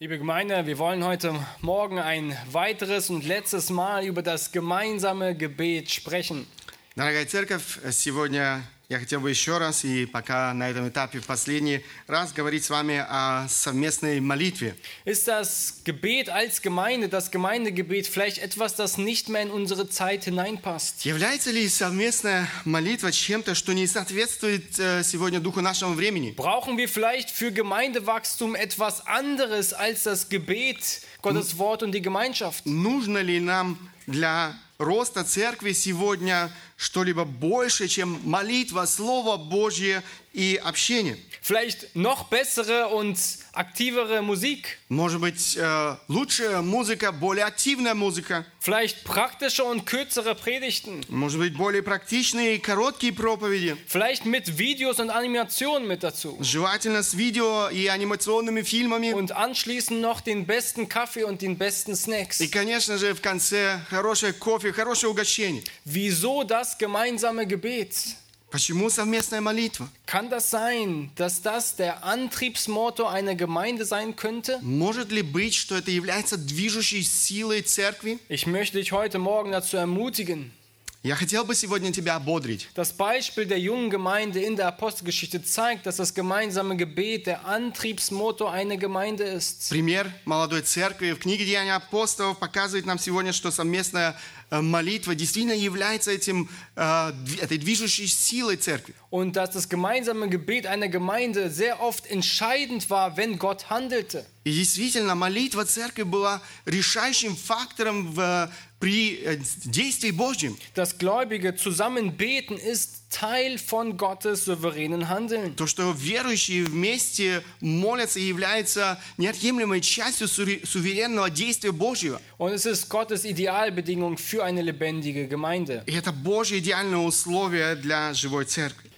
Liebe Gemeinde, wir wollen heute Morgen ein weiteres und letztes Mal über das gemeinsame Gebet sprechen. Дорогая церковь, сегодня я хотел бы еще раз, и пока на этом этапе в последний раз, говорить с вами о совместной молитве. Ist das Gebet als Gemeinde, das Gemeindegebet vielleicht etwas, das nicht mehr in unsere Zeit hineinpasst? Является ли совместная молитва чем-то, что не соответствует э, сегодня духу нашего времени? Brauchen wir vielleicht für Gemeindewachstum etwas anderes als das Gebet, Gottes Wort und die Gemeinschaft? Нужно ли нам для роста церкви сегодня что-либо больше, чем молитва, Слово Божье и общение? Vielleicht noch bessere und aktivere Musik? Может быть, э, лучшая музыка, более активная музыка? Vielleicht praktische und kürzere Predigten? Может быть, более практичные и короткие проповеди? Vielleicht mit Videos und Animationen mit dazu? Желательно с видео и анимационными фильмами. Und anschließend noch den besten Kaffee und den besten Snacks. И, конечно же, в конце хорошее кофе, хорошее угощение. Wieso das gemeinsame Gebet? Почему совместная молитва? Kann das sein, dass das der Antriebsmotor einer Gemeinde sein könnte? Может ли быть, что это является движущей силой церкви? Ich möchte dich heute Morgen dazu ermutigen. Я хотел бы сегодня тебя ободрить. Das Beispiel der jungen Gemeinde in der Apostelgeschichte zeigt, dass das gemeinsame Gebet der Antriebsmotor einer Gemeinde ist. Пример молодой церкви в книге Деяния апостолов показывает нам сегодня, что совместная э, молитва действительно является этим, э, этой движущей силой церкви. Und dass das gemeinsame Gebet einer Gemeinde sehr oft entscheidend war, wenn Gott handelte. И действительно, молитва церкви была решающим фактором в, при э, действии Божьем. Das Gläubige zusammen beten ist Teil von Gottes souveränen Handeln. То, что верующие вместе молятся, является неотъемлемой частью суре- суверенного действия Божьего. Und es ist Gottes Idealbedingung für eine lebendige Gemeinde. И это Божье идеальное условие для живой церкви.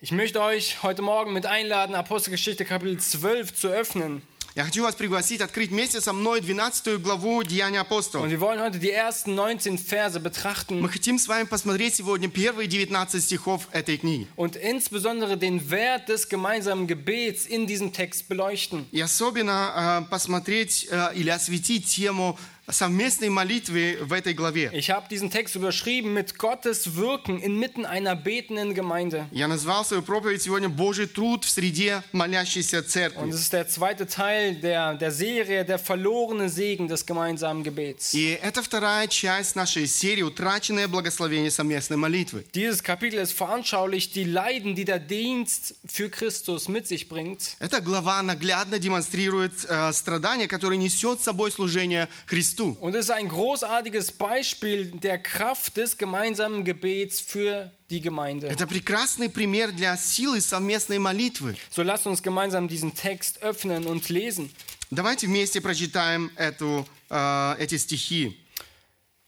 Ich möchte euch heute Morgen mit einladen, Apostelgeschichte Kapitel 12 zu öffnen. Я хочу вас пригласить открыть вместе со мной 12 главу Деяния Und апостолов. wir wollen heute die ersten 19 Verse betrachten Мы хотим с вами посмотреть сегодня первые 19 стихов этой книги. und insbesondere den Wert des gemeinsamen Gebets in diesem Text beleuchten. И особенно э, посмотреть э, или осветить тему совместной молитвы в этой главе. Ich habe diesen Text überschrieben mit Gottes Wirken inmitten einer betenden Gemeinde. Я назвал свою проповедь сегодня «Божий труд в среде молящейся Und церкви». es ist der zweite Teil der, der Serie, der verlorene Segen des gemeinsamen Gebets. И это вторая часть нашей серии «Утраченное благословение совместной молитвы». Dieses Kapitel ist veranschaulicht die Leiden, die der Dienst für Christus mit sich bringt. Эта глава наглядно демонстрирует э, страдания, которые несет с собой служение Христу. Und es ist ein großartiges Beispiel der Kraft des gemeinsamen Gebets für die Gemeinde. Это прекрасный пример для силы совместной молитвы. So lasst uns gemeinsam diesen Text öffnen und lesen. Давайте вместе прочитаем эту, э, эти стихи.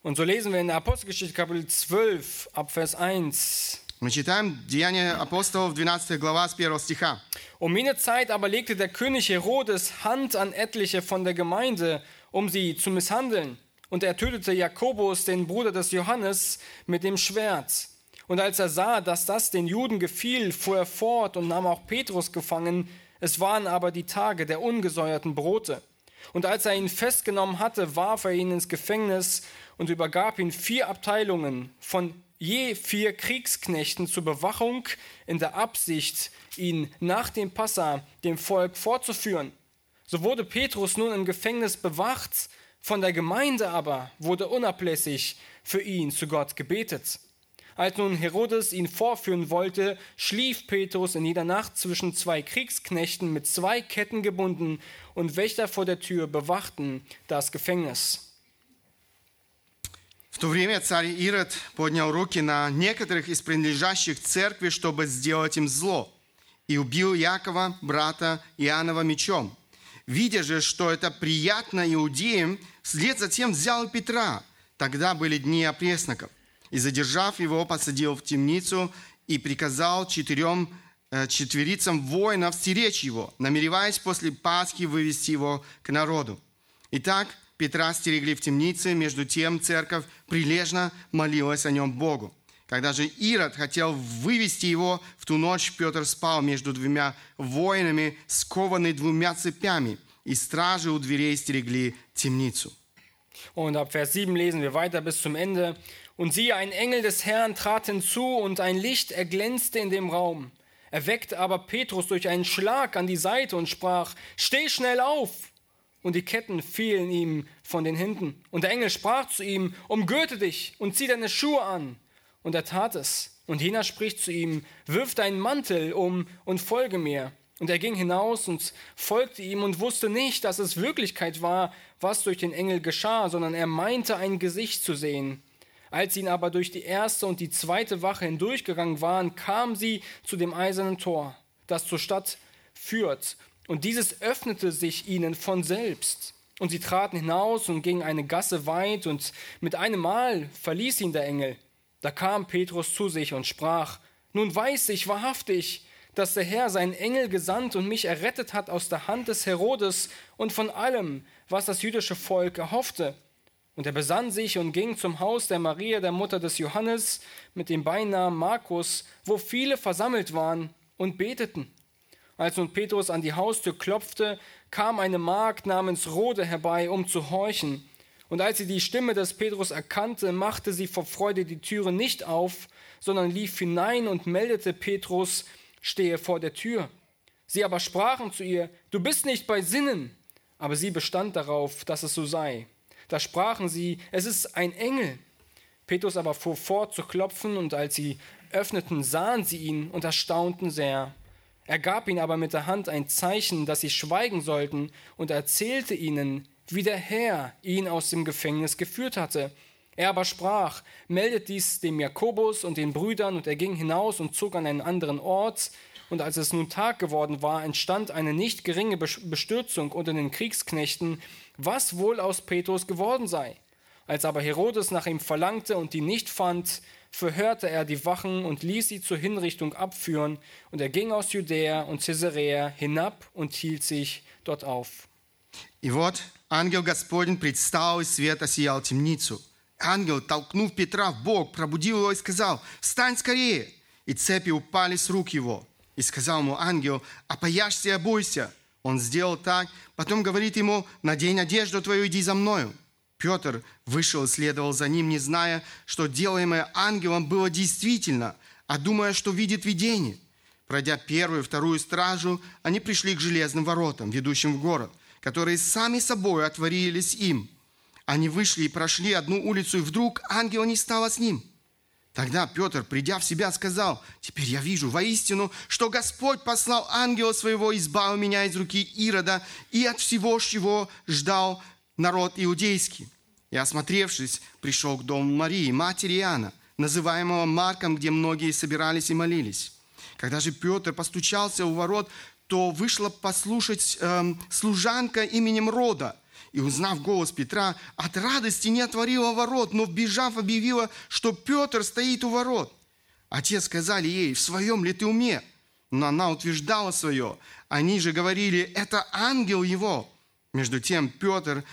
Und so lesen wir in der Apostelgeschichte Kapitel 12 ab Vers 1. Мы читаем Деяния апостолов, 12 глава, с 1 стиха. Um jene Zeit aber legte der König Herodes Hand an etliche von der Gemeinde, um sie zu misshandeln. Und er tötete Jakobus, den Bruder des Johannes, mit dem Schwert. Und als er sah, dass das den Juden gefiel, fuhr er fort und nahm auch Petrus gefangen. Es waren aber die Tage der ungesäuerten Brote. Und als er ihn festgenommen hatte, warf er ihn ins Gefängnis und übergab ihn vier Abteilungen von je vier Kriegsknechten zur Bewachung in der Absicht, ihn nach dem Passa dem Volk vorzuführen. So wurde Petrus nun im Gefängnis bewacht, von der Gemeinde aber wurde unablässig für ihn zu Gott gebetet. Als nun Herodes ihn vorführen wollte, schlief Petrus in jeder Nacht zwischen zwei Kriegsknechten mit zwei Ketten gebunden und Wächter vor der Tür bewachten das Gefängnis. В то время царь Ирод поднял руки на некоторых из принадлежащих церкви, чтобы сделать им зло, и убил Якова, брата Иоаннова, мечом. – Видя же, что это приятно иудеям, вслед затем взял Петра. Тогда были дни опресноков. И, задержав его, посадил в темницу и приказал четырем э, четверицам воинов стеречь его, намереваясь после Пасхи вывести его к народу. Итак, Петра стерегли в темнице, между тем церковь прилежно молилась о нем Богу. Когда же Ирод хотел вывести его, в ту ночь Петр спал между двумя воинами, скованный двумя цепями. и стражи у дверей стерегли темницу. Und ab Vers 7 lesen wir weiter bis zum Ende. Und siehe, ein Engel des Herrn trat hinzu und ein Licht erglänzte in dem Raum. Er weckte aber Petrus durch einen Schlag an die Seite und sprach, steh schnell auf! Und die Ketten fielen ihm von den Händen. Und der Engel sprach zu ihm, umgürte dich und zieh deine Schuhe an. Und er tat es. Und jener spricht zu ihm, wirf deinen Mantel um und folge mir. Und er ging hinaus und folgte ihm und wusste nicht, dass es Wirklichkeit war, was durch den Engel geschah, sondern er meinte ein Gesicht zu sehen. Als sie ihn aber durch die erste und die zweite Wache hindurchgegangen waren, kamen sie zu dem eisernen Tor, das zur Stadt führt. Und dieses öffnete sich ihnen von selbst. Und sie traten hinaus und gingen eine Gasse weit, und mit einem Mal verließ ihn der Engel. Da kam Petrus zu sich und sprach, Nun weiß ich wahrhaftig, dass der Herr seinen Engel gesandt und mich errettet hat aus der Hand des Herodes und von allem, was das jüdische Volk erhoffte. Und er besann sich und ging zum Haus der Maria, der Mutter des Johannes, mit dem Beinamen Markus, wo viele versammelt waren und beteten. Als nun Petrus an die Haustür klopfte, kam eine Magd namens Rode herbei, um zu horchen. Und als sie die Stimme des Petrus erkannte, machte sie vor Freude die Türe nicht auf, sondern lief hinein und meldete Petrus, stehe vor der Tür. Sie aber sprachen zu ihr, du bist nicht bei Sinnen. Aber sie bestand darauf, dass es so sei. Da sprachen sie, es ist ein Engel. Petrus aber fuhr fort zu klopfen, und als sie öffneten, sahen sie ihn und erstaunten sehr. Er gab ihnen aber mit der Hand ein Zeichen, dass sie schweigen sollten, und erzählte ihnen, wie der Herr ihn aus dem Gefängnis geführt hatte. Er aber sprach, meldet dies dem Jakobus und den Brüdern, und er ging hinaus und zog an einen anderen Ort. Und als es nun Tag geworden war, entstand eine nicht geringe Bestürzung unter den Kriegsknechten, was wohl aus Petrus geworden sei. Als aber Herodes nach ihm verlangte und ihn nicht fand, verhörte er die Wachen und ließ sie zur Hinrichtung abführen, und er ging aus Judäa und Caesarea hinab und hielt sich dort auf. Ihr Wort ангел Господень предстал, и свет осиял темницу. Ангел, толкнув Петра в бок, пробудил его и сказал, «Встань скорее!» И цепи упали с рук его. И сказал ему ангел, «Опояшься и обойся!» Он сделал так, потом говорит ему, «Надень одежду твою, иди за мною». Петр вышел и следовал за ним, не зная, что делаемое ангелом было действительно, а думая, что видит видение. Пройдя первую и вторую стражу, они пришли к железным воротам, ведущим в город, которые сами собой отворились им – они вышли и прошли одну улицу, и вдруг ангела не стало с ним. Тогда Петр, придя в себя, сказал, «Теперь я вижу воистину, что Господь послал ангела своего, избавил меня из руки Ирода и от всего, чего ждал народ иудейский». И, осмотревшись, пришел к дому Марии, матери Иоанна, называемого Марком, где многие собирались и молились. Когда же Петр постучался у ворот, то вышла послушать э, служанка именем Рода – и, узнав голос Петра, от радости не отворила ворот, но, вбежав, объявила, что Петр стоит у ворот. Отец сказали ей, в своем ли ты уме? Но она утверждала свое. Они же говорили, это ангел его. Между тем Петр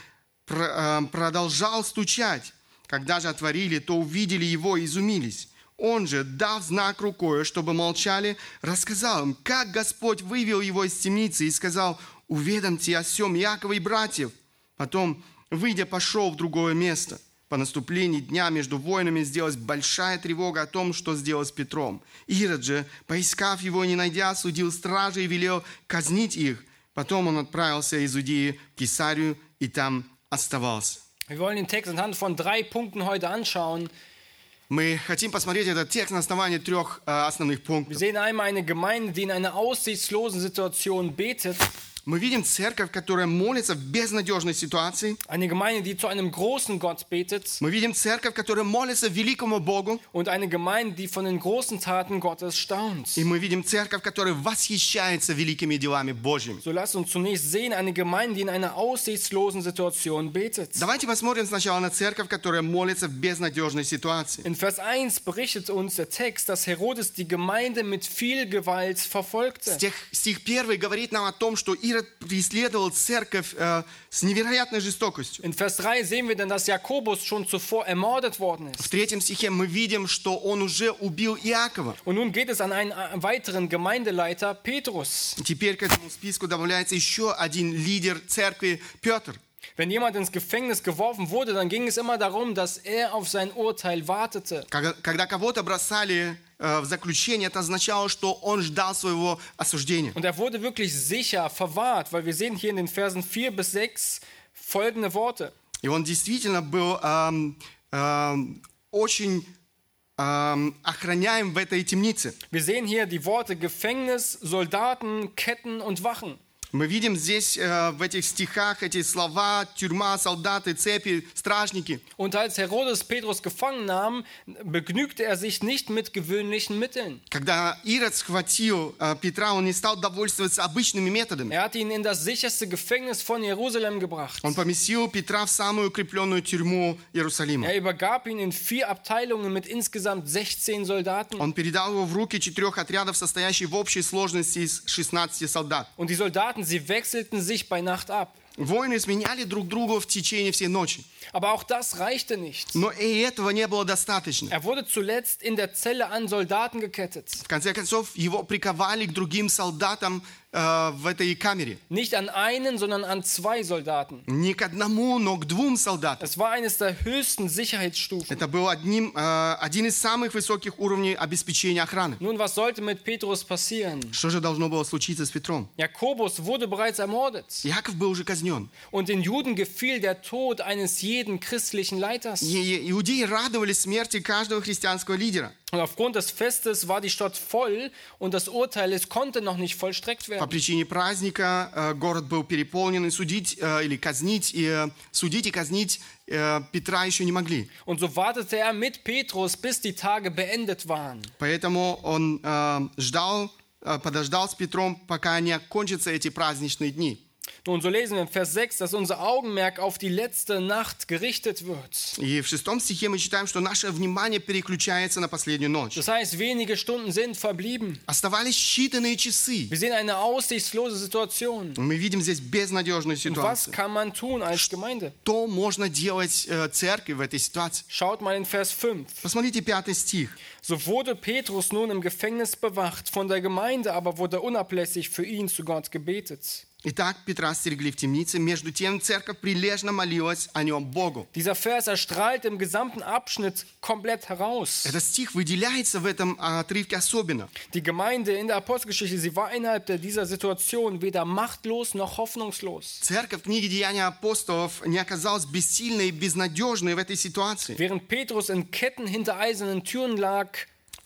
э, продолжал стучать. Когда же отворили, то увидели его и изумились. Он же, дав знак рукой, чтобы молчали, рассказал им, как Господь вывел его из темницы и сказал, уведомьте о всем Якова и братьев – Потом, выйдя, пошел в другое место. По наступлении дня между воинами сделалась большая тревога о том, что сделал с Петром. Ирод же, поискав его и не найдя, судил стражи и велел казнить их. Потом он отправился из Иудеи в Кесарию и там оставался. Wir wollen den Text anhand von drei Punkten heute. Мы хотим посмотреть этот текст на основании трех äh, основных пунктов. Wir sehen einmal eine Gemeinde, die in einer aussichtslosen Situation betet. Мы видим церковь, которая молится в безнадежной ситуации. Eine Gemeinde, die zu einem großen Gott betet. Мы видим церковь, которая молится великому Богу. Und eine Gemeinde, die von den großen Taten Gottes staunt. И мы видим церковь, которая восхищается великими делами Божьими. So lasst uns zunächst sehen eine Gemeinde, die in einer aussichtslosen Situation betet. Давайте посмотрим сначала на церковь, которая молится в безнадежной ситуации. In Vers 1 berichtet uns der Text, dass Herodes die Gemeinde mit viel Gewalt verfolgte. Стих, стих 1 говорит нам о том, что Ирод Ирод преследовал церковь э, с невероятной жестокостью. In Vers 3 sehen wir dann, dass Jakobus schon zuvor ermordet worden В третьем стихе мы видим, что он уже убил Иакова. Und nun geht es an einen äh, weiteren Gemeindeleiter, Petrus. Теперь к этому списку добавляется еще один лидер церкви, Петр. Wenn jemand ins Gefängnis geworfen wurde, dann ging es immer darum, dass er auf sein Urteil wartete. Когда, когда кого-то бросали э, в заключение, это означало, что он ждал своего осуждения. Und er wurde wirklich sicher verwahrt, weil wir sehen hier in den Versen 4 bis 6 folgende Worte. И он действительно был эм, эм, очень эм, охраняем в этой темнице. Wir sehen hier die Worte Gefängnis, Soldaten, Ketten und Wachen. Мы видим здесь э, в этих стихах эти слова тюрьма, солдаты, цепи, стражники. Und als Herodes Petrus gefangen nahm, begnügte er sich nicht mit gewöhnlichen Mitteln. Когда Ирод схватил э, Петра, он не стал довольствоваться обычными методами. Er hatte ihn in das sicherste Gefängnis von Jerusalem gebracht. Он поместил Петра в самую укрепленную тюрьму Иерусалима. Er übergab ihn in vier Abteilungen mit insgesamt 16 Soldaten. Он передал его в руки четырех отрядов, состоящих в общей сложности из 16 солдат. Und die Soldaten, sie wechselten sich bei Nacht ab. Воины сменяли друг друга в течение всей ночи. Aber auch das reichte nicht. Но и этого не было достаточно. Er wurde zuletzt in der Zelle an Soldaten gekettet. В конце концов, его приковали к другим солдатам э, в этой камере. Nicht an einen, sondern an zwei Soldaten. Не к одному, но к двум солдатам. Es war eines der höchsten Sicherheitsstufen. Это был одним, э, один из самых высоких уровней обеспечения охраны. Nun, was sollte mit Petrus passieren? Что же должно было случиться с Петром? Jakobus wurde bereits ermordet. Яков был уже казнен. Und den Juden gefiel der Tod eines jeden christlichen Leiters. Иудеи радовались смерти каждого христианского лидера. Und aufgrund des Festes war die Stadt voll und das Urteil es konnte noch nicht vollstreckt По werden. причине праздника э, город был переполнен, и судить э, или казнить, и э, судить и казнить Петра еще не могли. Und so wartete er mit Petrus, bis die Tage beendet waren. Поэтому он ждал, подождал с Петром, пока не окончатся эти праздничные дни. Nun, so lesen wir in Vers 6, dass unser Augenmerk auf die letzte Nacht gerichtet wird. И в шестом стихе мы читаем, что наше внимание переключается на последнюю ночь. Das heißt, wenige Stunden sind verblieben. Оставались считанные часы. Wir sehen eine aussichtslose Situation. Мы видим здесь безнадежную Und was ситуацию. kann man tun als Gemeinde? Что можно делать э, церкви в этой ситуации? Schaut mal in Vers 5. Посмотрите пятый стих. So wurde Petrus nun im Gefängnis bewacht, von der Gemeinde aber wurde unablässig für ihn zu Gott gebetet. Итак, Петра стерегли в темнице, между тем церковь прилежно молилась о нем Богу. Dieser Vers erstrahlt im gesamten Abschnitt komplett heraus. Этот стих выделяется в этом а, отрывке особенно. Die Gemeinde in der Apostelgeschichte, sie war innerhalb der- dieser Situation weder machtlos noch hoffnungslos. Церковь книги Деяния апостолов не оказалась бессильной и безнадежной в этой ситуации. Während Petrus in Ketten hinter eisernen Türen lag,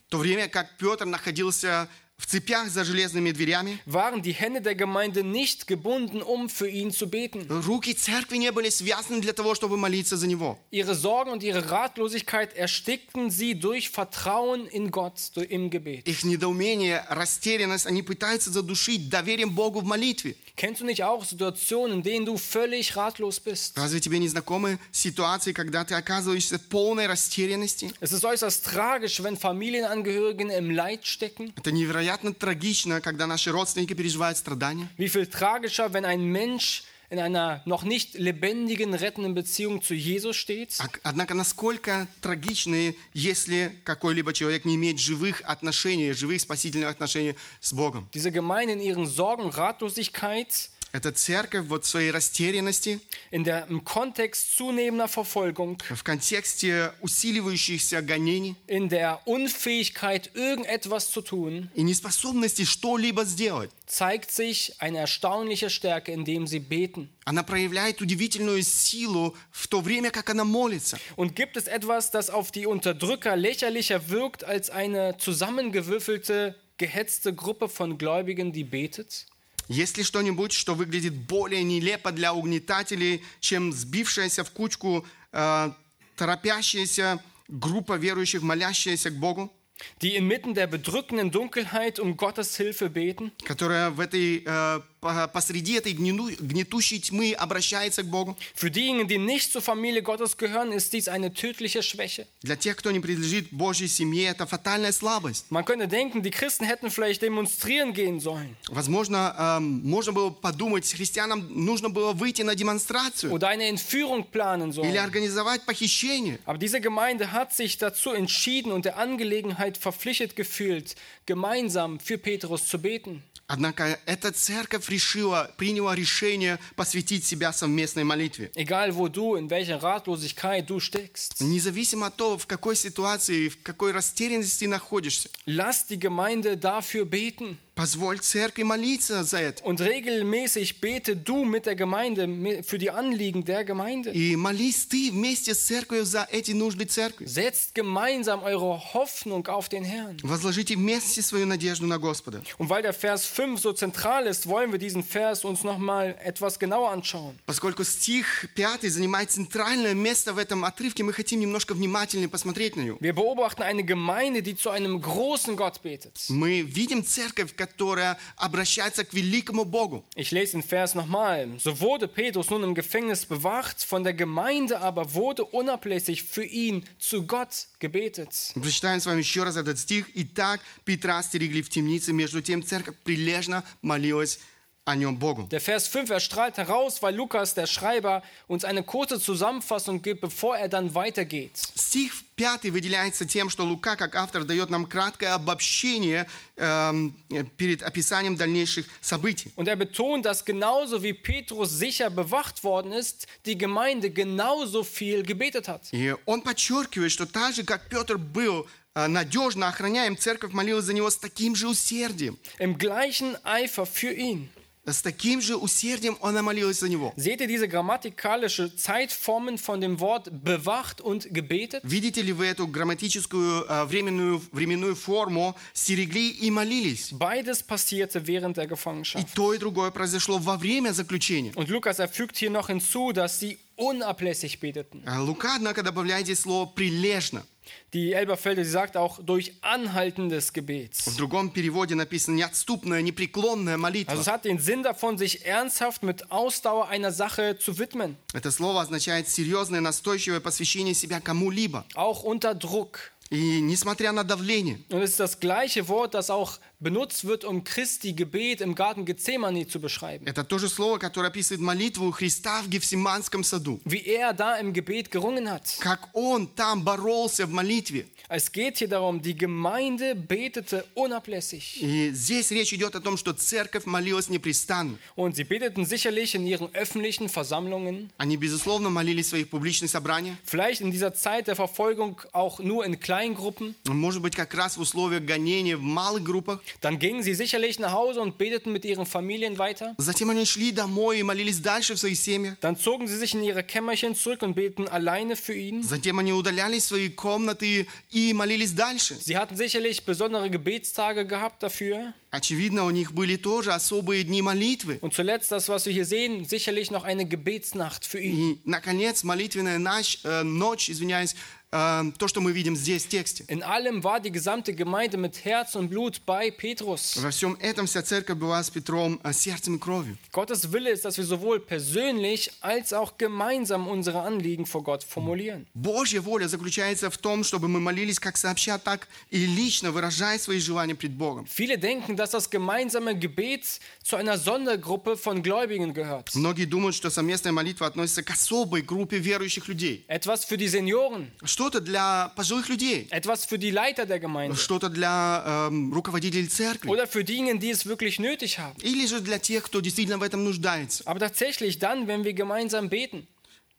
В то время как Петр находился в цепях за железными дверями, waren die Hände der Gemeinde nicht gebunden, um für ihn zu beten. руки церкви не были связаны для того, чтобы молиться за него. Ihre Sorgen und ihre Ratlosigkeit erstickten sie durch Vertrauen in Gott im Gebet. Их недоумение, растерянность, они пытаются задушить доверием Богу в молитве. Kennst du nicht auch Situationen, in denen du völlig ratlos bist? Разве тебе не знакомы ситуации, когда ты оказываешься в полной растерянности? Es ist äußerst tragisch, wenn Familienangehörige im Leid stecken. Это невероятно трагично, когда наши родственники переживают страдания. Wie viel tragischer, wenn ein Mensch in einer noch nicht lebendigen, rettenden Beziehung zu Jesus steht. А- Однако насколько трагичны, если какой-либо человек не имеет живых отношений, живых спасительных отношений с Богом. Diese Gemeinde in ihren Sorgen, Ratlosigkeit, Эта церковь вот в своей растерянности, in der, im Kontext zunehmender Verfolgung, в контексте усиливающихся гонений in der Unfähigkeit, irgendetwas zu tun, и неспособности что-либо сделать, zeigt sich eine erstaunliche Stärke, indem sie beten. она проявляет удивительную силу в то время, как она молится. Und gibt es etwas, das auf die Unterdrücker lächerlicher wirkt als eine zusammengewürfelte, gehetzte Gruppe von Gläubigen, die betet? Есть ли что-нибудь, что выглядит более нелепо для угнетателей, чем сбившаяся в кучку э, торопящаяся группа верующих, молящаяся к Богу, Die inmitten der bedrückenden Dunkelheit um Gottes Hilfe beten? которая в этой по- посреди этой гнину- гнетущей тьмы обращается к Богу. Für diejenigen, die nicht zur Familie Gottes gehören, ist dies eine tödliche Schwäche. Для тех, кто не принадлежит Божьей семье, это фатальная слабость. Man könnte denken, die Christen hätten vielleicht demonstrieren gehen sollen Возможно, эм, можно было подумать, христианам нужно было выйти на демонстрацию oder eine Entführung planen или sollen. организовать похищение. Aber diese Gemeinde hat sich dazu entschieden und der Angelegenheit verpflichtet gefühlt, gemeinsam für Petrus zu beten. Однако эта церковь решила, приняла решение посвятить себя совместной молитве. Egal wo du, in welcher Ratlosigkeit du steckst. Независимо от того, в какой ситуации, в какой растерянности находишься, Lass die Gemeinde dafür beten. позволь церкви молиться за это. Und regelmäßig bete du mit der Gemeinde mi- für die Anliegen der Gemeinde. И молись ты вместе с церковью за эти нужды церкви. Setzt gemeinsam eure Hoffnung auf den Herrn. Возложите вместе свою надежду на Господа. Und weil der Vers 5 so zentral ist, wollen wir diesen Vers uns nochmal etwas genauer anschauen. Поскольку стих 5 занимает центральное место в этом отрывке, мы хотим немножко внимательнее посмотреть на него. Wir beobachten eine Gemeinde, die zu einem großen Gott betet. Мы видим церковь, которая обращается к великому Богу. Ich lese den Vers nochmal. So wurde Petrus nun im Gefängnis bewacht, von der Gemeinde aber wurde unablässig für ihn zu Gott gebetet. Мы Прочитаем с вами еще раз этот стих. «Итак, Петра стерегли в темнице, между тем церковь прилежно молилась о нем Богу». Der Vers 5 er strahlt heraus, weil Lukas, der Schreiber, uns eine kurze Zusammenfassung gibt, bevor er dann weitergeht. Стих 5 выделяется тем, что Лука, как автор, дает нам краткое обобщение эм, э, перед описанием дальнейших событий. Und er betont, dass genauso wie Petrus sicher bewacht worden ist, die Gemeinde genauso viel gebetet hat. И он подчеркивает, что так же, как Петр был э, надежно охраняем, церковь молилась за него с таким же усердием. Im gleichen Eifer für ihn. С таким же усердием она молилась за него. Seht ihr diese grammatikalische Zeitformen von dem Wort bewacht und gebetet? Видите ли вы эту грамматическую э, временную, временную форму «стерегли и молились»? Beides passierte während der И Gefangenschaft. то, и другое произошло во время заключения. Und Lukas er fügt hier noch hinzu, dass sie unablässig beteten. А Лука, однако, добавляет здесь слово «прилежно». Die Elberfelder, sie sagt auch durch anhaltendes Gebet. В другом переводе написано «неотступная, непреклонная молитва». Also es hat den Sinn davon, sich ernsthaft mit Ausdauer einer Sache zu widmen, Это слово означает серьезное, настойчивое посвящение себя кому-либо. auch unter Druck. И несмотря на давление. Und es ist das gleiche Wort, das auch benutzt wird, um Christi Gebet im Garten Gethsemane zu beschreiben. Это то же слово, которое описывает молитву Христа в Гефсиманском саду. Wie er da im Gebet gerungen hat. Как он там боролся в молитве. Es geht hier darum, die Gemeinde betete unablässig. И здесь речь идет о том, что церковь молилась непрестанно. Und sie beteten sicherlich in ihren öffentlichen Versammlungen, Они, безусловно, молились в своих публичных собраниях. vielleicht in dieser Zeit der Verfolgung auch nur in Kleingruppen. Может быть, как раз в условиях гонения в малых группах. Dann gingen sie sicherlich nach Hause und beteten mit ihren Familien weiter. Затем они шли домой и молились дальше в своих семьях. Dann zogen sie sich in ihre Kämmerchen zurück und beteten alleine für ihn. Затем они удалялись в свои комнаты и молились дальше. Sie hatten sicherlich besondere Gebetstage gehabt dafür. Очевидно, у них были тоже особые дни молитвы. Und zuletzt das, was wir hier sehen, sicherlich noch eine Gebetsnacht für ihn. И, наконец, молитвенная ночь, э, ночь извиняюсь, э, то, что мы видим здесь в тексте. In allem war die gesamte Gemeinde mit Herz und Blut bei Petrus. Во всем этом вся церковь была с Петром э, сердцем и кровью. Gottes Wille ist, dass wir sowohl persönlich als auch gemeinsam unsere Anliegen vor Gott formulieren. Божья воля заключается в том, чтобы мы молились как сообща, так и лично, выражая свои желания пред Богом. Viele denken, dass das gemeinsame Gebet zu einer Sondergruppe von Gläubigen gehört. Многие думают, что совместная молитва относится к особой группе верующих людей. Etwas für die Senioren, Что-то для пожилых людей, etwas für die Leiter der Gemeinde что-то для эм, руководителей церкви. oder für diejenigen, die es wirklich nötig haben. Или же для тех, кто действительно в этом нуждается. Aber tatsächlich dann, wenn wir gemeinsam beten.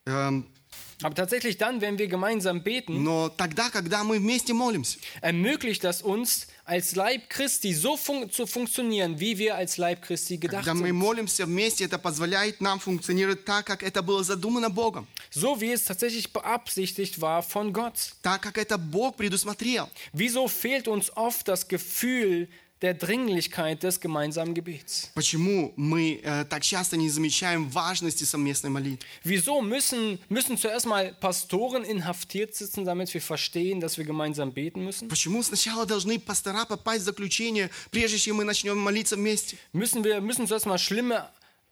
Эм, Aber tatsächlich dann, wenn wir gemeinsam beten, но тогда, когда мы вместе молимся, ermöglicht das uns als Leib Christi so fun zu funktionieren, wie wir als Leib Christi gedacht когда мы sind. молимся вместе, это позволяет нам функционировать так, как это было задумано Богом, So wie es tatsächlich beabsichtigt war von Gott. так, как это Бог предусмотрел. Wieso fehlt uns oft das Gefühl der Dringlichkeit des gemeinsamen Gebets. Почему мы э, так часто не замечаем важности совместной молитвы? Wieso müssen, müssen zuerst mal Pastoren inhaftiert sitzen, damit wir verstehen, dass wir gemeinsam beten müssen? Почему сначала должны пастора попасть в заключение, прежде чем мы начнем молиться вместе? Müssen wir müssen zuerst mal schlimme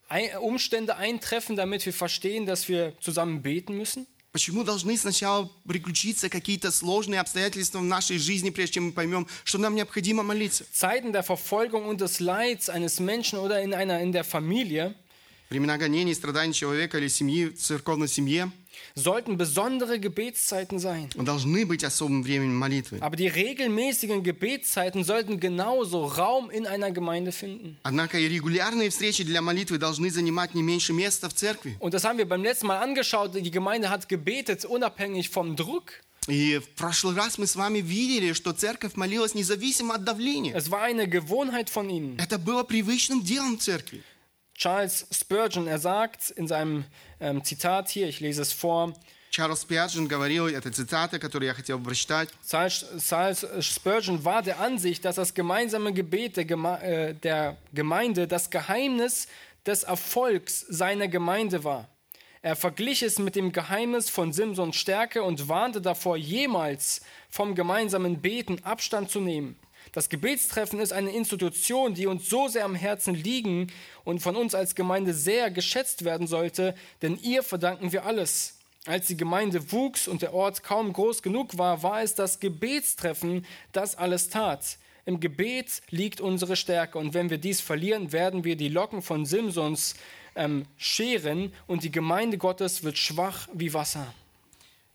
Ei- Umstände eintreffen, damit wir verstehen, dass wir zusammen beten müssen? Почему должны сначала приключиться какие-то сложные обстоятельства в нашей жизни, прежде чем мы поймем, что нам необходимо молиться? Zeiten der Verfolgung und des Leids eines Menschen oder in einer in der Familie Времена гонений, страданий человека или семьи, церковной семье sollten besondere Gebetszeiten sein. должны быть особым временем молитвы. Aber die regelmäßigen Gebetszeiten sollten genauso Raum in einer Gemeinde finden. Однако и регулярные встречи для молитвы должны занимать не меньше места в церкви. Und das haben wir beim letzten Mal angeschaut. Die Gemeinde hat gebetet, unabhängig vom Druck. И в прошлый раз мы с вами видели, что церковь молилась независимо от давления. Es war eine Gewohnheit von ihnen. Это было привычным делом в церкви. Charles Spurgeon, er sagt in seinem ähm, Zitat hier, ich lese es vor, Чарльз Пиаджин говорил, это цитата, которую я хотел бы прочитать. Charles, Charles Spurgeon war der Ansicht, dass das gemeinsame Gebet der, Geme äh, der Gemeinde das Geheimnis des Erfolgs seiner Gemeinde war. Er verglich es mit dem Geheimnis von Simsons Stärke und warnte davor, jemals vom gemeinsamen Beten Abstand zu nehmen. Das Gebetstreffen ist eine Institution, die uns so sehr am Herzen liegen und von uns als Gemeinde sehr geschätzt werden sollte, denn ihr verdanken wir alles. Als die Gemeinde wuchs und der Ort kaum groß genug war, war es das Gebetstreffen, das alles tat. Im Gebet liegt unsere Stärke und wenn wir dies verlieren, werden wir die Locken von Simsons ähm, scheren und die Gemeinde Gottes wird schwach wie Wasser.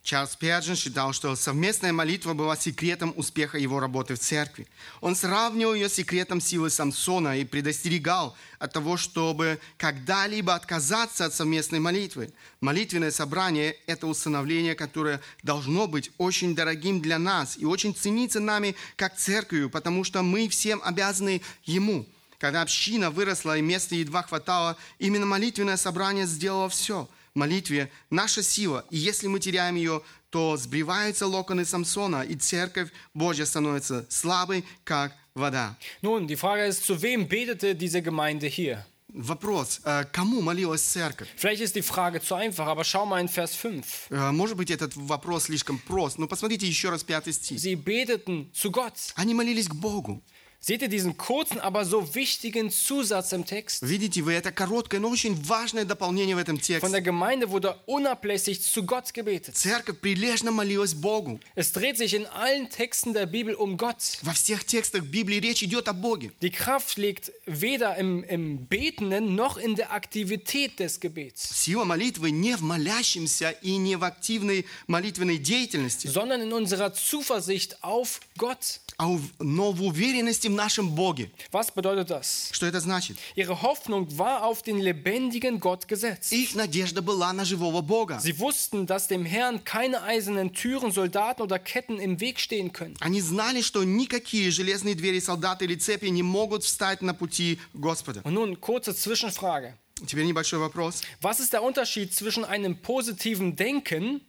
Чарльз Пиаджин считал, что совместная молитва была секретом успеха его работы в церкви. Он сравнивал ее с секретом силы Самсона и предостерегал от того, чтобы когда-либо отказаться от совместной молитвы. Молитвенное собрание – это установление, которое должно быть очень дорогим для нас и очень цениться нами как церковью, потому что мы всем обязаны Ему. Когда община выросла и места едва хватало, именно молитвенное собрание сделало все – молитве наша сила, и если мы теряем ее, то сбриваются локоны Самсона, и церковь Божья становится слабой, как вода. Nun, die Frage ist, zu wem betete diese Gemeinde hier? Вопрос, э, кому молилась церковь? Vielleicht ist die Frage zu einfach, aber schau mal in Vers 5. Э, Может быть, этот вопрос слишком прост, но посмотрите еще раз пятый стих. Sie beteten zu Gott. Они молились к Богу. Seht ihr diesen kurzen, aber so wichtigen Zusatz im Text? Видите вы, это короткое, но очень важное дополнение в этом Von тексте. der Gemeinde wurde unablässig zu Gott gebetet. Церковь прилежно молилась Богу. Es dreht sich in allen Texten der Bibel um Gott. Во всех текстах Библии речь идет о Боге. Die Kraft liegt weder im, im Betenden noch in der Aktivität des Gebets, Сила молитвы не в молящемся и не в активной молитвенной деятельности, sondern in unserer Zuversicht auf Gott. а в- но в уверенности в нашем Боге. Was bedeutet das? Что это значит? Ihre Hoffnung war auf den lebendigen Gott gesetzt. Их надежда была на живого Бога. Sie wussten, dass dem Herrn keine eisernen Türen, Soldaten oder Ketten im Weg stehen können. Они знали, что никакие железные двери солдаты или цепи не могут встать на пути Господа. Und nun kurze Zwischenfrage. Теперь небольшой вопрос. Was ist der Unterschied zwischen einem positiven Denken,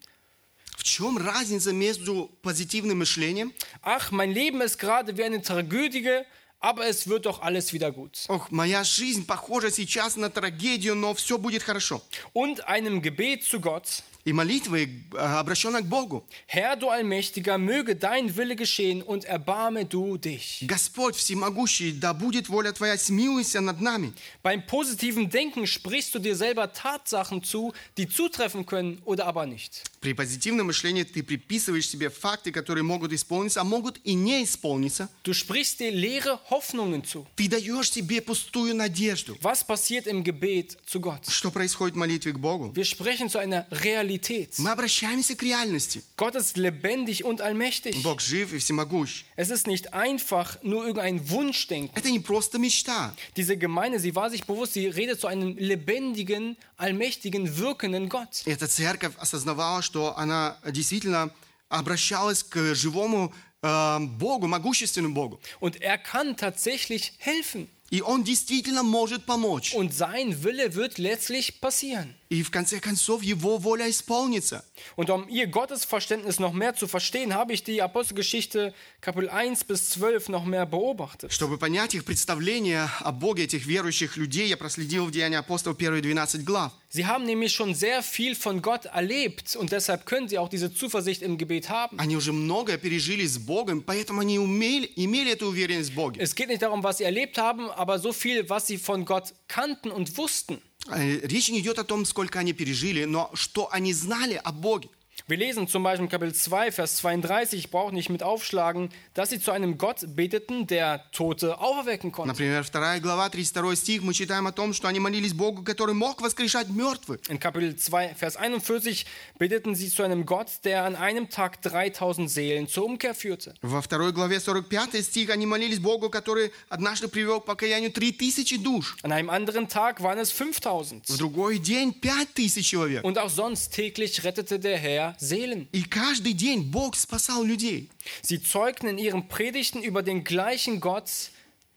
В чем разница между позитивным мышлением? ach, mein Leben ist gerade wie eine Tragödie, aber es wird doch alles wieder gut, Ох, моя жизнь похожа сейчас на трагедию, но все будет хорошо. und einem Gebet zu Gott, И молитва э, обращена к Богу. Herr du Allmächtiger, möge dein Wille geschehen und erbarme du dich. Господь всемогущий, да будет воля Твоя, смилуйся над нами. Beim positiven Denken sprichst du dir selber Tatsachen zu, die zutreffen können oder aber nicht. При позитивном мышлении ты приписываешь себе факты, которые могут исполниться, а могут и не исполниться. Du sprichst dir leere Hoffnungen zu. Ты даешь себе пустую надежду. Was passiert im Gebet zu Gott? Что происходит в молитве к Богу? Wir sprechen zu einer Realität. Мы обращаемся к реальности. Gott ist lebendig und allmächtig. Бог жив и всемогущ. Es ist nicht einfach nur irgendein Wunschdenken. Это не просто мечта. Diese Gemeinde, sie war sich bewusst, sie redet zu einem lebendigen, allmächtigen, wirkenden Gott. Эта церковь осознавала, что она действительно обращалась к живому э, Богу, могущественному Богу. Und er kann tatsächlich helfen. И Он действительно может помочь. Und sein Wille wird letztlich passieren. и в конце концов Его воля исполнится. Und um ihr Gottesverständnis noch mehr zu verstehen, habe ich die Apostelgeschichte Kapitel 1 bis 12 noch mehr beobachtet. Чтобы понять их представление о Боге, этих верующих людей, я проследил в Деянии апостолов первые 12 глав. Sie haben nämlich schon sehr viel von Gott erlebt und deshalb können sie auch diese Zuversicht im Gebet haben. Они уже многое пережили с Богом, поэтому они умели, имели эту уверенность в Боге. Es geht nicht darum, was sie erlebt haben, aber so viel, was sie von Gott kannten und wussten. Э, Речь не идет о том, сколько они пережили, но что они знали о Боге. Wir lesen zum Beispiel in Kapitel 2, Vers 32, ich brauche nicht mit aufschlagen, dass sie zu einem Gott beteten, der Tote auferwecken konnte. Например, 2 глава, 32 стих, мы читаем о том, что они молились Богу, который мог воскрешать мертвых. In Kapitel 2, Vers 41 beteten sie zu einem Gott, der an einem Tag 3000 Seelen zur Umkehr führte. Во второй главе 45 стих они молились Богу, который однажды привел к покаянию 3000 душ. An einem anderen Tag waren es 5000. В другой день 5000 человек. Und auch sonst täglich rettete der Herr Seelen. И каждый день Бог спасал людей. Sie zeugten in ihren Predigten über den gleichen Gott,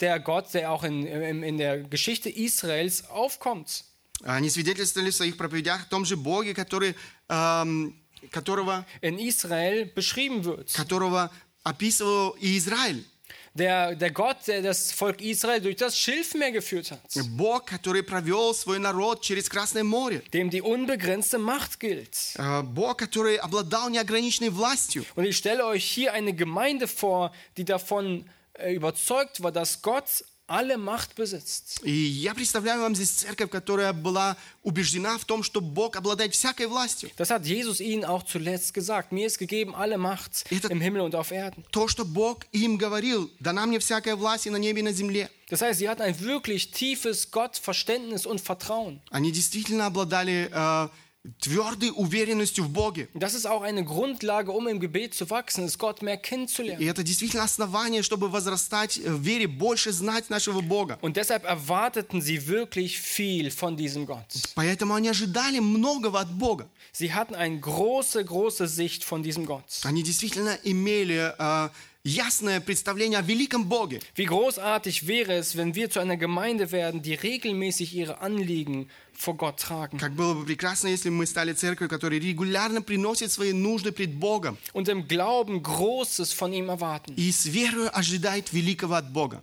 der Gott, der auch in, in, in der Geschichte Israels aufkommt. Они свидетельствовали в своих проповедях о том же Боге, который, эм, которого, In Israel beschrieben wird. которого описывал и Израиль. Der, der Gott, der das Volk Israel durch das Schilfmeer geführt hat. Бог, который провел свой народ через Красное море. Dem die unbegrenzte Macht gilt. Э, Бог, который обладал неограниченной властью. Und ich stelle euch hier eine Gemeinde vor, die davon äh, überzeugt war, dass Gott alle Macht besitzt. И я представляю вам здесь церковь, которая была убеждена в том, что Бог обладает всякой властью. Das hat Jesus ihnen auch zuletzt gesagt. Mir ist gegeben alle Macht Это- im Himmel und auf Erden. То, что Бог им говорил, дана мне всякая власть и на небе, и на земле. Das heißt, sie hatten ein wirklich tiefes Gottverständnis und Vertrauen. Они действительно обладали э, твердой уверенностью в Боге. Und das ist auch eine Grundlage, um im Gebet zu wachsen, ist Gott mehr И kennenzulernen. это действительно основание, чтобы возрастать в вере, больше знать нашего Бога. Und deshalb erwarteten sie wirklich viel von diesem Gott. Поэтому они ожидали многого от Бога. Sie hatten eine große, große Sicht von diesem Gott. Они действительно имели э, ясное представление о великом Боге. Wie großartig wäre es, wenn wir zu einer Gemeinde werden, die regelmäßig ihre Anliegen vor Gott tragen Как было бы прекрасно, если бы мы стали церковью, которая регулярно приносит свои нужды пред Богом und im Glauben Großes von ihm erwarten. и с верой ожидает великого от Бога.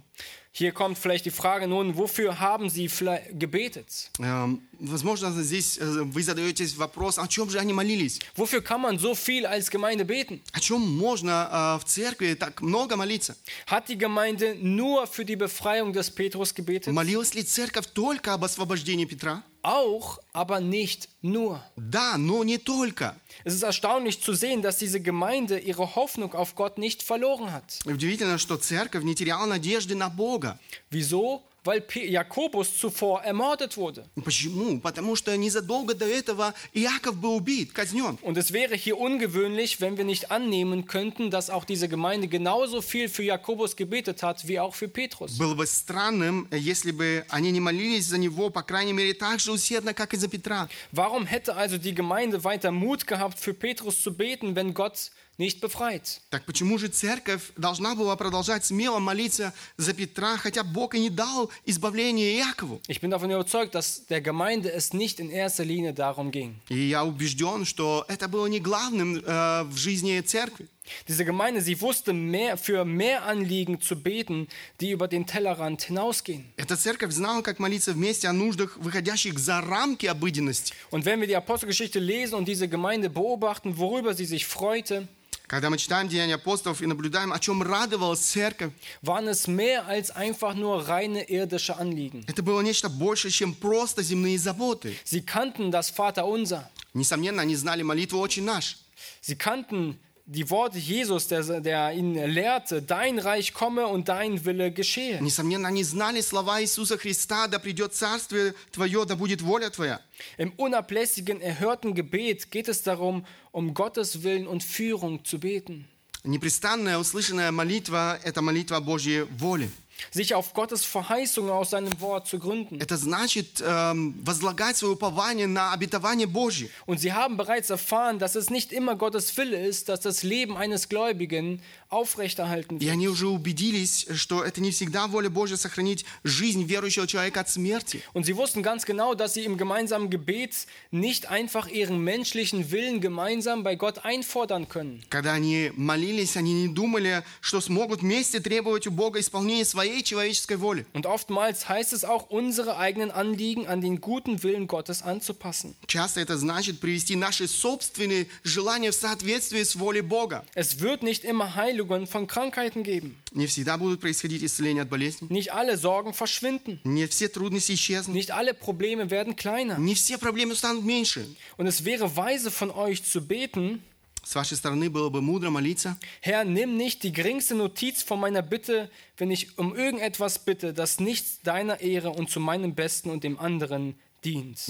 Hier kommt vielleicht die Frage nun, wofür haben sie vielleicht gebetet? Эм, Возможно, здесь э, вы задаетесь вопрос, о чем же они молились? Wofür kann man so viel als Gemeinde beten? О чем можно э, в церкви так много молиться? Hat die Gemeinde nur für die Befreiung des Petrus gebetet? Молилась ли церковь только об освобождении Петра? Auch, aber nicht nur. Да, но не только. Es ist erstaunlich zu sehen, dass diese Gemeinde ihre Hoffnung auf Gott nicht verloren hat. Удивительно, что церковь не теряла надежды на Бога. Wieso? Weil Pe- Jakobus zuvor ermordet wurde. Почему? Потому что незадолго до этого Иаков был убит, казнен. Und es wäre hier ungewöhnlich, wenn wir nicht annehmen könnten, dass auch diese Gemeinde genauso viel für Jakobus gebetet hat, wie auch für Petrus. Было бы странным, если бы они не молились за него, по крайней мере, так же усердно, как и за Петра. Warum hätte also die Gemeinde weiter Mut gehabt, für Petrus zu beten, wenn Gott nicht befreit? Так почему же церковь должна была продолжать смело молиться за Петра, хотя Бог и не дал избавления Иакову? Ich bin davon überzeugt, dass der Gemeinde es nicht in erster Linie darum ging. И я убежден, что это было не главным э, в жизни церкви. Diese Gemeinde, sie wusste mehr, für mehr Anliegen zu beten, die über den Tellerrand hinausgehen. Эта церковь знала, как молиться вместе о нуждах, выходящих за рамки обыденности. Und wenn wir die Apostelgeschichte lesen und diese Gemeinde beobachten, worüber sie sich freute, Когда мы читаем Деяния апостолов и наблюдаем, о чем радовалась церковь, waren es mehr als einfach nur reine irdische Anliegen. это было нечто больше, чем просто земные заботы. Sie kannten das Vaterunser. Несомненно, они знали молитву «Очень наш». Sie kannten die Worte Jesus, der, der ihnen lehrte, dein Reich komme und dein Wille geschehe. Несомненно, они знали слова Иисуса Христа «Да придет царствие Твое, да будет воля Твоя». Im unablässigen, erhörten Gebet geht es darum, um Gottes Willen und Führung zu beten. Непрестанная услышанная молитва – это молитва Божьей воли. sich auf Gottes Verheißungen aus seinem Wort zu gründen. Это значит эм, возлагать свое упование на обетование Божье. Und sie haben bereits erfahren, dass es nicht immer Gottes Wille ist, dass das Leben eines Gläubigen aufrechterhalten И wird. они уже убедились, что это не всегда воля Божья сохранить жизнь верующего человека от смерти. Und sie wussten ganz genau, dass sie im gemeinsamen Gebet nicht einfach ihren menschlichen Willen gemeinsam bei Gott einfordern können. Когда они молились, они не думали, что смогут вместе требовать у Бога исполнения своей человеческой воли. Und oftmals heißt es auch, unsere eigenen Anliegen an den guten Willen Gottes anzupassen. Часто это значит привести наши собственные желания в соответствие с волей Бога. Es wird nicht immer Heilungen von Krankheiten geben. Не всегда будут происходить исцеления от болезней. Nicht alle Sorgen verschwinden. Не все трудности исчезнут. Nicht alle Probleme werden kleiner. Не все проблемы станут меньше. Und es wäre weise von euch zu beten, С вашей стороны было бы мудро молиться. Herr, nimm nicht die geringste Notiz von meiner Bitte, wenn ich um irgendetwas bitte, das nichts deiner Ehre und zu meinem Besten und dem anderen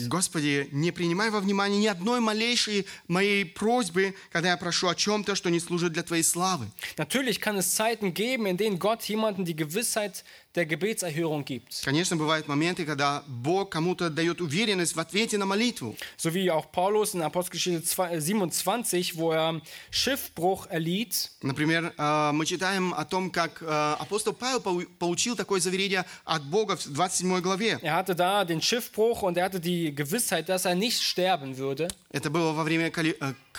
Господи, не принимай во внимание ни одной малейшей моей просьбы, когда я прошу о чем-то, что не служит для Твоей славы. Natürlich kann es Zeiten geben, in denen Gott jemandem die Gewissheit der Gebetserhörung gibt. Конечно, бывают моменты, когда Бог кому-то дает уверенность в ответе на молитву. So wie auch Paulus in Apostelgeschichte 2 27, wo er Schiffbruch erlitt. Например, э, мы читаем о том, как э, апостол Павел пау- получил такое заверение от Бога в 27 главе. Er hatte da den Schiffbruch und er hatte die Gewissheit, dass er nicht sterben würde. Это было во время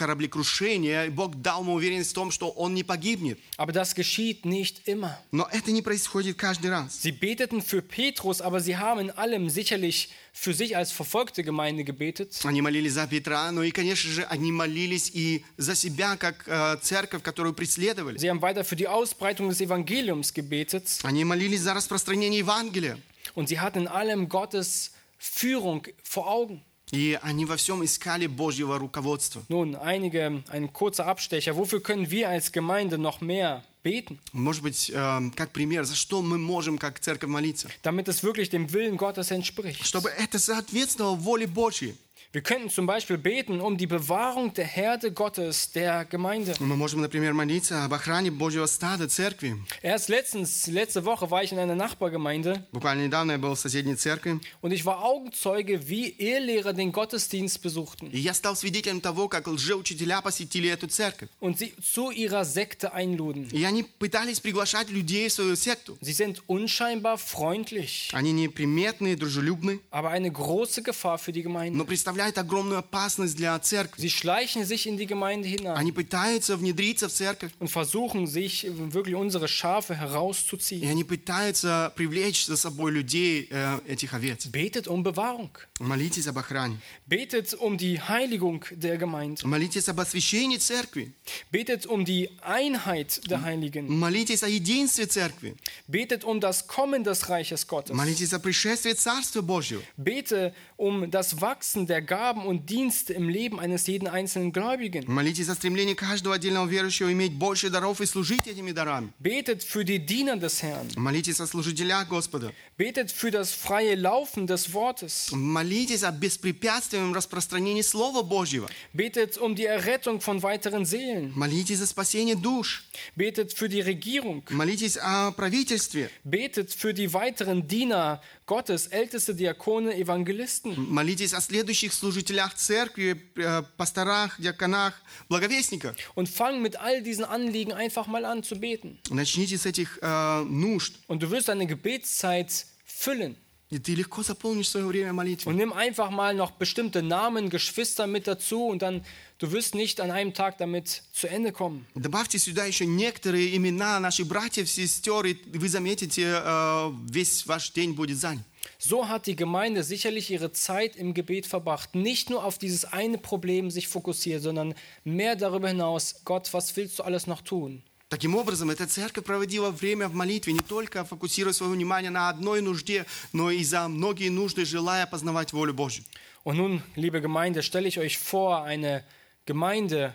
и Бог дал ему уверенность в том, что он не погибнет. Aber das geschieht nicht immer. Но это не происходит каждый раз. Sie beteten für Petrus, aber sie haben in allem sicherlich für sich als verfolgte Gemeinde gebetet. Они молились за Петра, но и, конечно же, они молились и за себя, как э, церковь, которую преследовали. Sie haben weiter für die Ausbreitung des Evangeliums gebetet Они молились за распространение Евангелия. und sie hatten in allem Gottes Führung vor Augen. И они во всем искали Божьего руководства. Nun, einige, ein kurzer Abstecher. Wofür können wir als Gemeinde noch mehr beten? Может быть, э, как пример, за что мы можем как церковь молиться? Damit es wirklich dem Willen Gottes entspricht. Чтобы это соответствовало воле Божьей. Wir könnten zum Beispiel beten um die Bewahrung der Herde Gottes, der Gemeinde. Мы можем, например, молиться об охране Божьего стада церкви. Erst letztens, letzte Woche war ich in einer Nachbargemeinde Буквально недавно я был в соседней церкви, und ich war Augenzeuge, wie Ehelehrer den Gottesdienst besuchten и я стал свидетелем того, как лжеучителя посетили эту церковь. und sie zu ihrer Sekte einluden. И они пытались приглашать людей в свою секту. Sie sind unscheinbar freundlich, Они неприметные, дружелюбные, aber eine große Gefahr für die Gemeinde. но представляют огромную опасность для церкви. Sie schleichen sich in die Gemeinde hinein Они пытаются внедриться в церковь, und versuchen sich wirklich unsere Schafe и herauszuziehen. они пытаются привлечь за собой людей, э, этих овец. Betet um Bewahrung. Молитесь об охране. Betet um die Heiligung der Gemeinde. Молитесь об освящении церкви. Betet um die Einheit der Heiligen. Молитесь о единстве церкви. Betet um das Kommen des Reiches Gottes. Молитесь о пришествии Царства Божьего. Bete um das Wachsen der Gaben und Dienste im Leben eines jeden einzelnen Gläubigen. Молитесь о стремлении каждого отдельного верующего иметь больше даров и служить этими дарами. Betet für die Diener des Herrn. Молитесь о служителях Господа. Betet für das freie Laufen des Wortes. Молитесь о беспрепятственном распространении Слова Божьего. Betet um die Errettung von weiteren Seelen. Молитесь за спасение душ. Betet für die Regierung. Молитесь о правительстве. Betet für die weiteren Diener Gottes, älteste Diakone, Evangelisten. Молитесь о следующих служителях церкви, э, пасторах, диаконах, благовестниках. Und fang mit all diesen Anliegen einfach mal an zu beten. Начните с этих э, нужд, Und du wirst deine Gebetszeit füllen. и ты легко заполнишь свое время молитвой. Und nimm einfach mal noch bestimmte Namen, Geschwister mit dazu und dann, du wirst nicht an einem Tag damit zu Ende kommen. Добавьте сюда еще некоторые имена наших братьев, сестер, и вы заметите, э, весь ваш день будет занят. So hat die Gemeinde sicherlich ihre Zeit im Gebet verbracht. Nicht nur auf dieses eine Problem sich fokussiert, sondern mehr darüber hinaus, Gott, was willst du alles noch tun? Таким образом, эта церковь проводила время в молитве, не только фокусируя свое внимание на одной нужде, но и за многие нужды, желая познавать волю Божью. Und nun, liebe Gemeinde, stelle ich euch vor, eine Gemeinde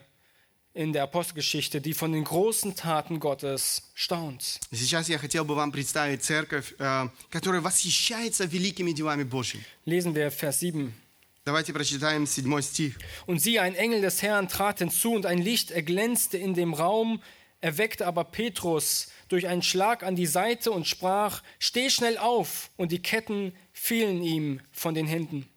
in der Apostelgeschichte, die von den großen Taten Gottes staunt. И Сейчас я хотел бы вам представить церковь, э, которая восхищается великими делами Божьими. Lesen wir Vers 7. Давайте прочитаем седьмой стих. Und siehe, ein Engel des Herrn trat hinzu und ein Licht erglänzte in dem Raum, erweckte aber Petrus. durch einen Schlag an die Seite und sprach, steh schnell auf, und die Ketten fielen ihm von den Händen.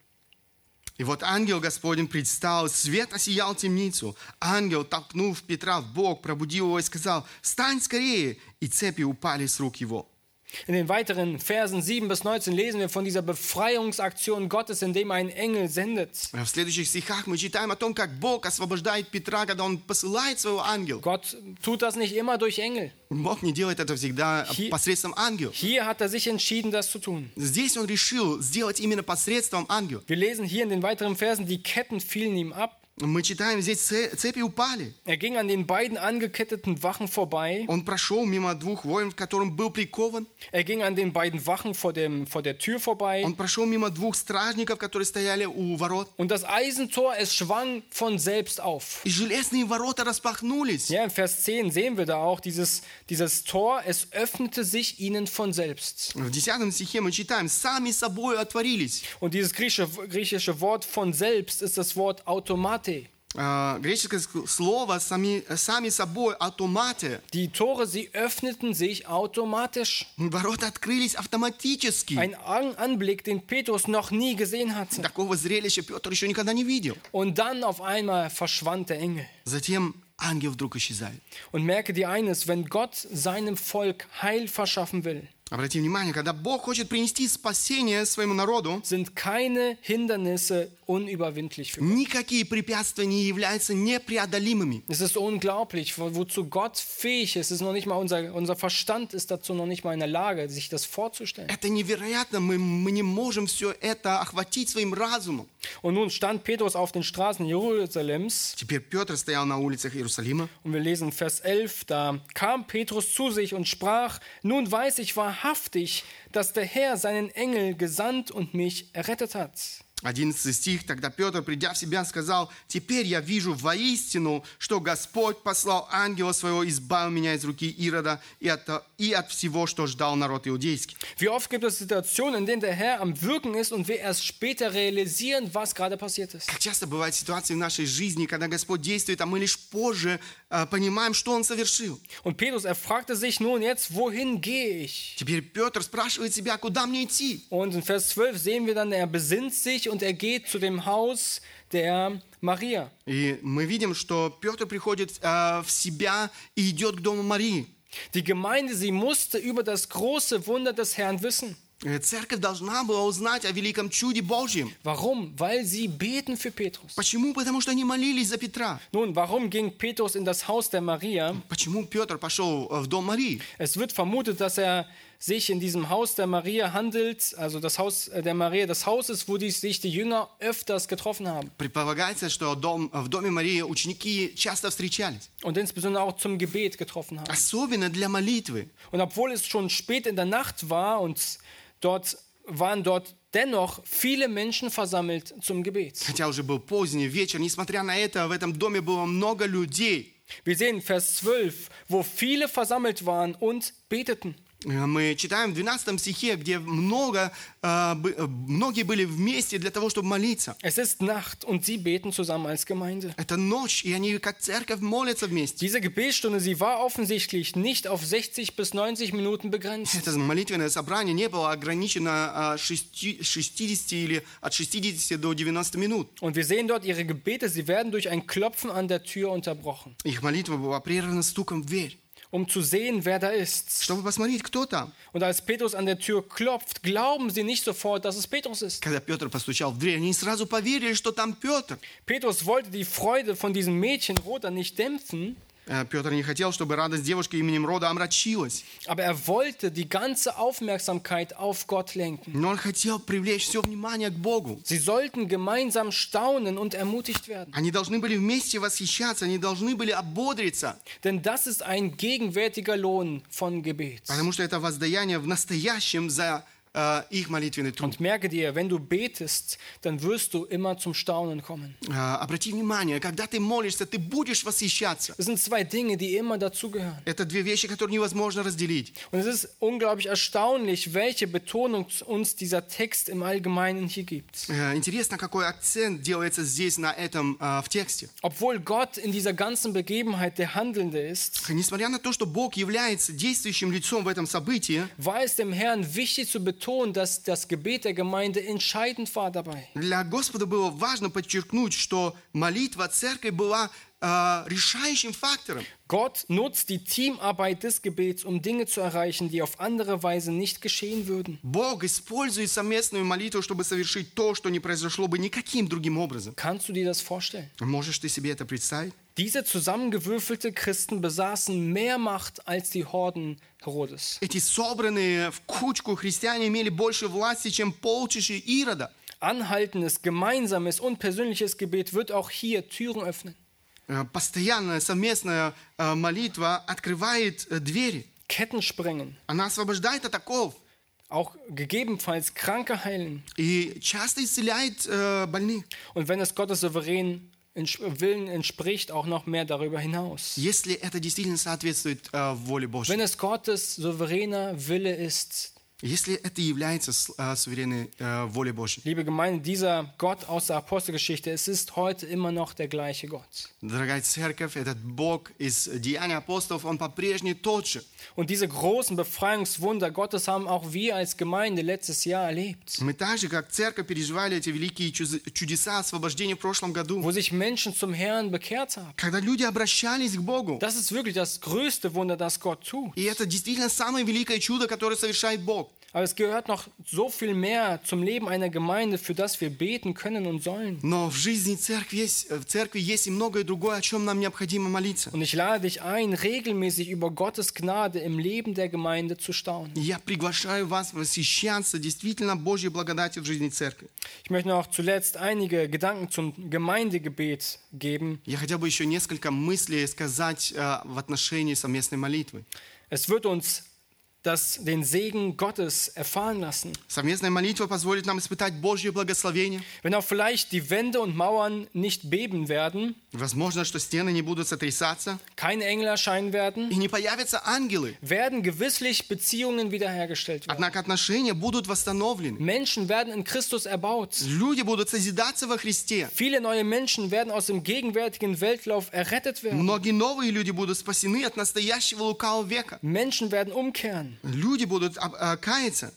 И вот ангел Господень предстал, свет осиял темницу. Ангел, толкнув Петра в бок, пробудил его и сказал, «Встань скорее!» И цепи упали с рук его. In den weiteren Versen 7 bis 19 lesen wir von dieser Befreiungsaktion Gottes, indem er einen Engel sendet. А В следующих стихах мы читаем о том, как Бог освобождает Петра, когда он посылает своего ангела. Gott tut das nicht immer durch Engel. Бог не делает это всегда Hi- посредством ангела. Hier hat er sich entschieden, das zu tun. Здесь он решил сделать именно посредством ангела. Wir lesen hier in den weiteren Versen, die Ketten fielen ihm ab. Мы читаем, здесь це- цепи упали. Er ging an den beiden angeketteten Wachen vorbei. Он прошел мимо двух воинов, к которым был прикован. Er ging an den beiden Wachen vor, dem, vor der Tür vorbei. Он прошел мимо двух стражников, которые стояли у ворот. Und das Eisentor, es schwang von selbst auf. И железные ворота распахнулись. Ja, im Vers 10 sehen wir da auch dieses, dieses Tor, es öffnete sich ihnen von selbst. В 10 стихе мы читаем, сами собой отворились. Und dieses griechische, griechische Wort von selbst ist das Wort automate. А, Греческое ск- слово сами, сами собой, автоматы. Die Tore, sie öffneten sich automatisch. Ворота открылись автоматически. Ein An Anblick, den Petrus noch nie gesehen hatte. Такого зрелища Петр еще никогда не видел. Und dann auf einmal verschwand der Engel. Затем ангел вдруг исчезает. Und merke dir eines, wenn Gott seinem Volk Heil verschaffen will, Обрати внимание, когда Бог хочет принести спасение своему народу, sind keine Hindernisse unüberwindlich für Gott. никакие препятствия не являются непреодолимыми. Es ist unglaublich, wo- wozu Gott fähig ist. Es ist noch nicht mal unser, unser Verstand ist dazu noch nicht mal in der Lage, sich das vorzustellen. Это невероятно, мы, мы не можем все это охватить своим разумом. Und nun stand Petrus auf den Straßen Jerusalems Теперь Петр стоял на улицах Иерусалима. und wir lesen Vers 11, da kam Petrus zu sich und sprach, nun weiß ich wahrhaftig, dass der Herr seinen Engel gesandt und mich errettet hat. 11 стих. Тогда Петр, придя в себя, сказал, «Теперь я вижу воистину, что Господь послал ангела своего, избавил меня из руки Ирода и от, и от всего, что ждал народ иудейский». Wie oft gibt es Situationen, in denen der Herr am Wirken ist und wir erst später realisieren, was gerade passiert ist. Как часто бывают ситуации в нашей жизни, когда Господь действует, а мы лишь позже понимаем, что Он совершил. Und Petrus, er fragte sich nun jetzt, wohin gehe ich? Теперь Петр спрашивает себя, куда мне идти? Und in Vers 12 sehen wir dann, er besinnt sich und er geht zu dem Haus der Maria. И мы видим, что Петр приходит э, в себя и идет к дому Марии. Die Gemeinde, sie musste über das große Wunder des Herrn wissen. Э, Церковь должна была узнать о великом чуде Божьем. Warum? Weil sie beten für Petrus. Почему? Потому что они молились за Петра. Nun, warum ging Petrus in das Haus der Maria? Почему Петр пошел э, в дом Марии? Es wird vermutet, dass er sich in diesem Haus der Maria handelt, also das Haus äh, der Maria, das Haus ist, wo die, sich die Jünger öfters getroffen haben. Предполагается, что дом, в доме Марии ученики часто встречались. Und insbesondere auch zum Gebet getroffen haben. Особенно для молитвы. Und obwohl es schon spät in der Nacht war und dort waren dort dennoch viele Menschen versammelt zum Gebet. Хотя уже был поздний вечер, несмотря на это, в этом доме было много людей. Wir sehen Vers 12, wo viele versammelt waren und beteten. Э, Мы читаем в 12 стихе, где много, э, бы- э, многие были вместе для того, чтобы молиться. Es ist Nacht und sie beten zusammen als Gemeinde. Это ночь, и они как церковь молятся вместе. Diese Gebetsstunde, sie war offensichtlich nicht auf 60 bis 90 Minuten begrenzt. Это молитвенное собрание не было ограничено а, шести- 60 или от 60 до 90 минут. Und wir sehen dort ihre Gebete, sie werden durch ein Klopfen an der Tür unterbrochen, Их молитва была прервана стуком в дверь, um zu sehen, wer da ist. чтобы посмотреть, кто там. Und als Petrus an der Tür klopft, glauben sie nicht sofort, dass es Petrus ist. Когда Петр постучал в дверь, они сразу поверили, что там Петр. Petrus wollte die Freude von diesem Mädchen Roda nicht dämpfen, Э, Петр не хотел, чтобы радость девушки именем Рода омрачилась, aber er wollte die ganze Aufmerksamkeit auf Gott lenken. но он хотел привлечь все внимание к Богу. Sie sollten gemeinsam staunen und ermutigt werden. Они должны были вместе восхищаться, они должны были ободриться, Denn das ist ein gegenwärtiger Lohn von Gebet. потому что это воздаяние в настоящем за э, их молитвенный труд. Und merke dir, wenn du betest, dann wirst du immer zum Staunen kommen. Э, Обрати внимание, когда ты молишься, ты будешь восхищаться. Das sind zwei Dinge, die immer dazugehören. Это две вещи, которые невозможно разделить. Und es ist unglaublich erstaunlich, welche Betonung uns dieser Text im Allgemeinen hier gibt. Э, Интересно, какой акцент делается здесь на этом э, в тексте. Obwohl Gott in dieser ganzen Begebenheit der Handelnde ist, Несмотря на то, что Бог является действующим лицом в этом событии, war es dem Herrn wichtig zu betonen, dass das Gebet der Gemeinde entscheidend war dabei. для Господа было важно подчеркнуть, что молитва церкви была э, решающим фактором. Gott nutzt die Teamarbeit des Gebets, um Dinge zu erreichen, die auf andere Weise nicht geschehen würden. Bог использует совместную молитву, чтобы совершить то, что не произошло бы никаким другим образом. Kannst du dir das vorstellen? Можешь ты себе это представить? Diese zusammengewürfelte Christen besaßen mehr Macht als die Horden Herodes. Эти собранные в кучку христиане имели больше власти, чем полчища Ирода. Anhaltendes, gemeinsames und persönliches Gebet wird auch hier Türen öffnen. Э, Постоянная совместная э, молитва открывает э, двери. Ketten sprengen, Она освобождает от оков auch gegebenenfalls Kranke heilen. и часто исцеляет э, больных. Und wenn es Gottes souveränen Ents- Willen entspricht, auch noch mehr darüber hinaus. Если это действительно соответствует э, воле Божьей. Wenn es Gottes souveräner Wille ist, Если это является с- э, суверенной э, волей Божьей. liebe Gemeinde, dieser Gott aus der Apostelgeschichte, es ist heute immer noch der gleiche Gott. Дорогая церковь, этот Бог из Деяния апостолов, он по-прежнему тот же. Und diese großen Befreiungswunder Gottes haben auch wir als Gemeinde letztes Jahr erlebt, Мы так же, как церковь, переживали эти великие чуз- чудеса освобождения в прошлом году. wo sich Menschen zum Herrn bekehrt haben. Когда люди обращались к Богу. Das ist wirklich das größte Wunder, das Gott tut. И это действительно самое великое чудо, которое совершает Бог. Aber es gehört noch so viel mehr zum Leben einer Gemeinde, für das wir beten können und sollen. Но в жизни церкви есть, в церкви есть и многое другое, о чем нам необходимо молиться. Und ich lade dich ein, regelmäßig über Gottes Gnade im Leben der Gemeinde zu staunen. И я приглашаю вас восхищаться действительно Божьей благодатью в жизни церкви. Ich möchte noch zuletzt einige Gedanken zum Gemeindegebet geben. Я хотел бы еще несколько мыслей сказать э, в отношении совместной молитвы. Es wird uns das, den Segen Gottes erfahren lassen. Совместная молитва позволит нам испытать Божье благословение. Wenn auch vielleicht die Wände und Mauern nicht beben werden, Возможно, что стены не будут сотрясаться keine Engel erscheinen werden, и не появятся ангелы. werden gewisslich Beziehungen wiederhergestellt werden. Однако отношения будут восстановлены. Menschen werden in Christus erbaut. Люди будут созидаться во Христе. Viele neue Menschen werden aus dem gegenwärtigen Weltlauf errettet werden. Многие новые люди будут спасены от настоящего лукавого века. Menschen werden umkehren. Люди будут об- э, каяться.